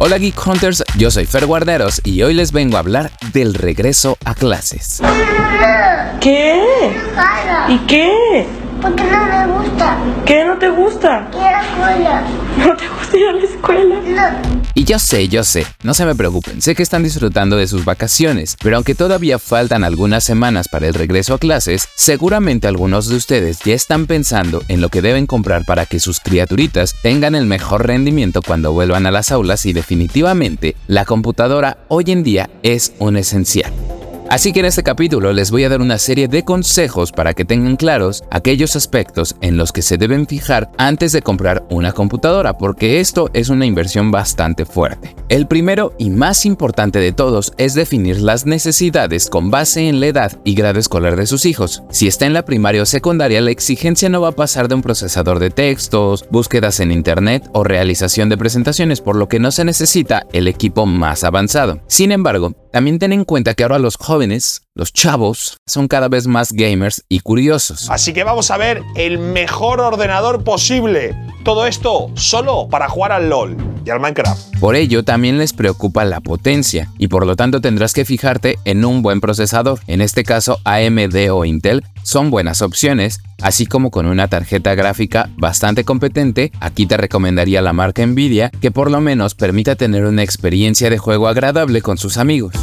Hola Geek Hunters, yo soy Fer Guarderos y hoy les vengo a hablar del regreso a clases. ¿Qué? ¿Y qué? Porque no me gusta. ¿Qué no te gusta? Ir a la escuela. ¿No te gusta ir a la escuela? No. Y yo sé, yo sé, no se me preocupen, sé que están disfrutando de sus vacaciones, pero aunque todavía faltan algunas semanas para el regreso a clases, seguramente algunos de ustedes ya están pensando en lo que deben comprar para que sus criaturitas tengan el mejor rendimiento cuando vuelvan a las aulas y definitivamente la computadora hoy en día es un esencial. Así que en este capítulo les voy a dar una serie de consejos para que tengan claros aquellos aspectos en los que se deben fijar antes de comprar una computadora, porque esto es una inversión bastante fuerte. El primero y más importante de todos es definir las necesidades con base en la edad y grado escolar de sus hijos. Si está en la primaria o secundaria, la exigencia no va a pasar de un procesador de textos, búsquedas en internet o realización de presentaciones, por lo que no se necesita el equipo más avanzado. Sin embargo, también ten en cuenta que ahora los jóvenes, los chavos, son cada vez más gamers y curiosos. Así que vamos a ver el mejor ordenador posible. Todo esto solo para jugar al LOL y al Minecraft. Por ello también les preocupa la potencia y por lo tanto tendrás que fijarte en un buen procesador. En este caso AMD o Intel son buenas opciones, así como con una tarjeta gráfica bastante competente, aquí te recomendaría la marca Nvidia que por lo menos permita tener una experiencia de juego agradable con sus amigos.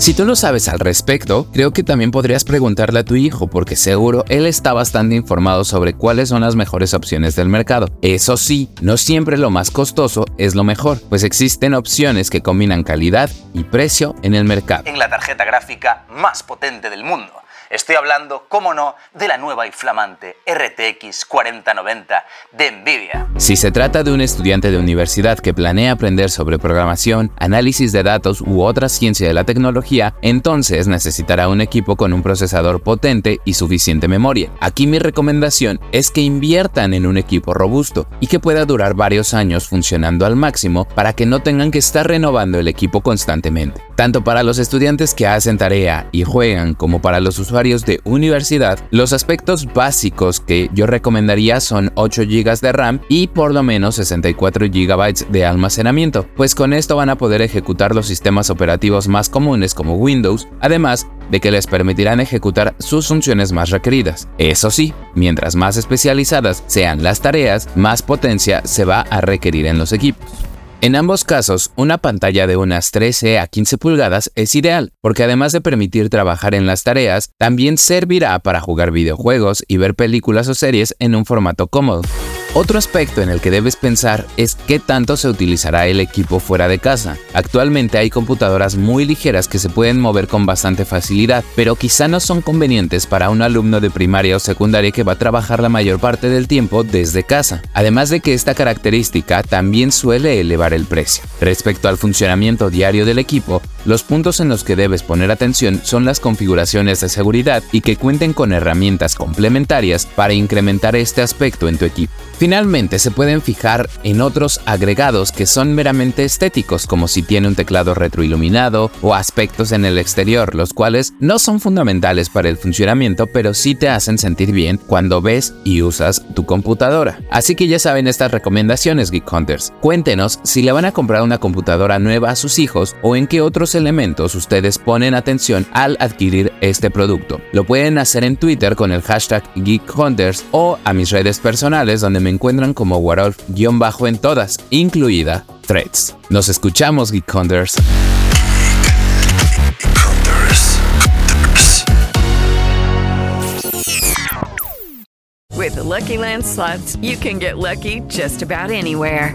Si tú no sabes al respecto, creo que también podrías preguntarle a tu hijo porque seguro él está bastante informado sobre cuáles son las mejores opciones del mercado. Eso sí, no siempre lo más costoso es lo mejor, pues existen opciones que combinan calidad y precio en el mercado. En la tarjeta gráfica más potente del mundo Estoy hablando, cómo no, de la nueva y flamante RTX 4090 de Nvidia. Si se trata de un estudiante de universidad que planea aprender sobre programación, análisis de datos u otra ciencia de la tecnología, entonces necesitará un equipo con un procesador potente y suficiente memoria. Aquí mi recomendación es que inviertan en un equipo robusto y que pueda durar varios años funcionando al máximo para que no tengan que estar renovando el equipo constantemente. Tanto para los estudiantes que hacen tarea y juegan como para los usuarios de universidad, los aspectos básicos que yo recomendaría son 8 GB de RAM y por lo menos 64 GB de almacenamiento, pues con esto van a poder ejecutar los sistemas operativos más comunes como Windows, además de que les permitirán ejecutar sus funciones más requeridas. Eso sí, mientras más especializadas sean las tareas, más potencia se va a requerir en los equipos. En ambos casos, una pantalla de unas 13 a 15 pulgadas es ideal, porque además de permitir trabajar en las tareas, también servirá para jugar videojuegos y ver películas o series en un formato cómodo. Otro aspecto en el que debes pensar es qué tanto se utilizará el equipo fuera de casa. Actualmente hay computadoras muy ligeras que se pueden mover con bastante facilidad, pero quizá no son convenientes para un alumno de primaria o secundaria que va a trabajar la mayor parte del tiempo desde casa. Además de que esta característica también suele elevar el precio. Respecto al funcionamiento diario del equipo, los puntos en los que debes poner atención son las configuraciones de seguridad y que cuenten con herramientas complementarias para incrementar este aspecto en tu equipo. Finalmente, se pueden fijar en otros agregados que son meramente estéticos, como si tiene un teclado retroiluminado o aspectos en el exterior, los cuales no son fundamentales para el funcionamiento, pero sí te hacen sentir bien cuando ves y usas tu computadora. Así que ya saben estas recomendaciones, Geek Hunters. Cuéntenos si le van a comprar una computadora nueva a sus hijos o en qué otros elementos ustedes ponen atención al adquirir este producto. Lo pueden hacer en Twitter con el hashtag Geek Hunters o a mis redes personales donde encuentran como Warolf-bajo en todas, incluida Threads. Nos escuchamos, Geek Hunters. With the Lucky Land slots, you can get lucky just about anywhere.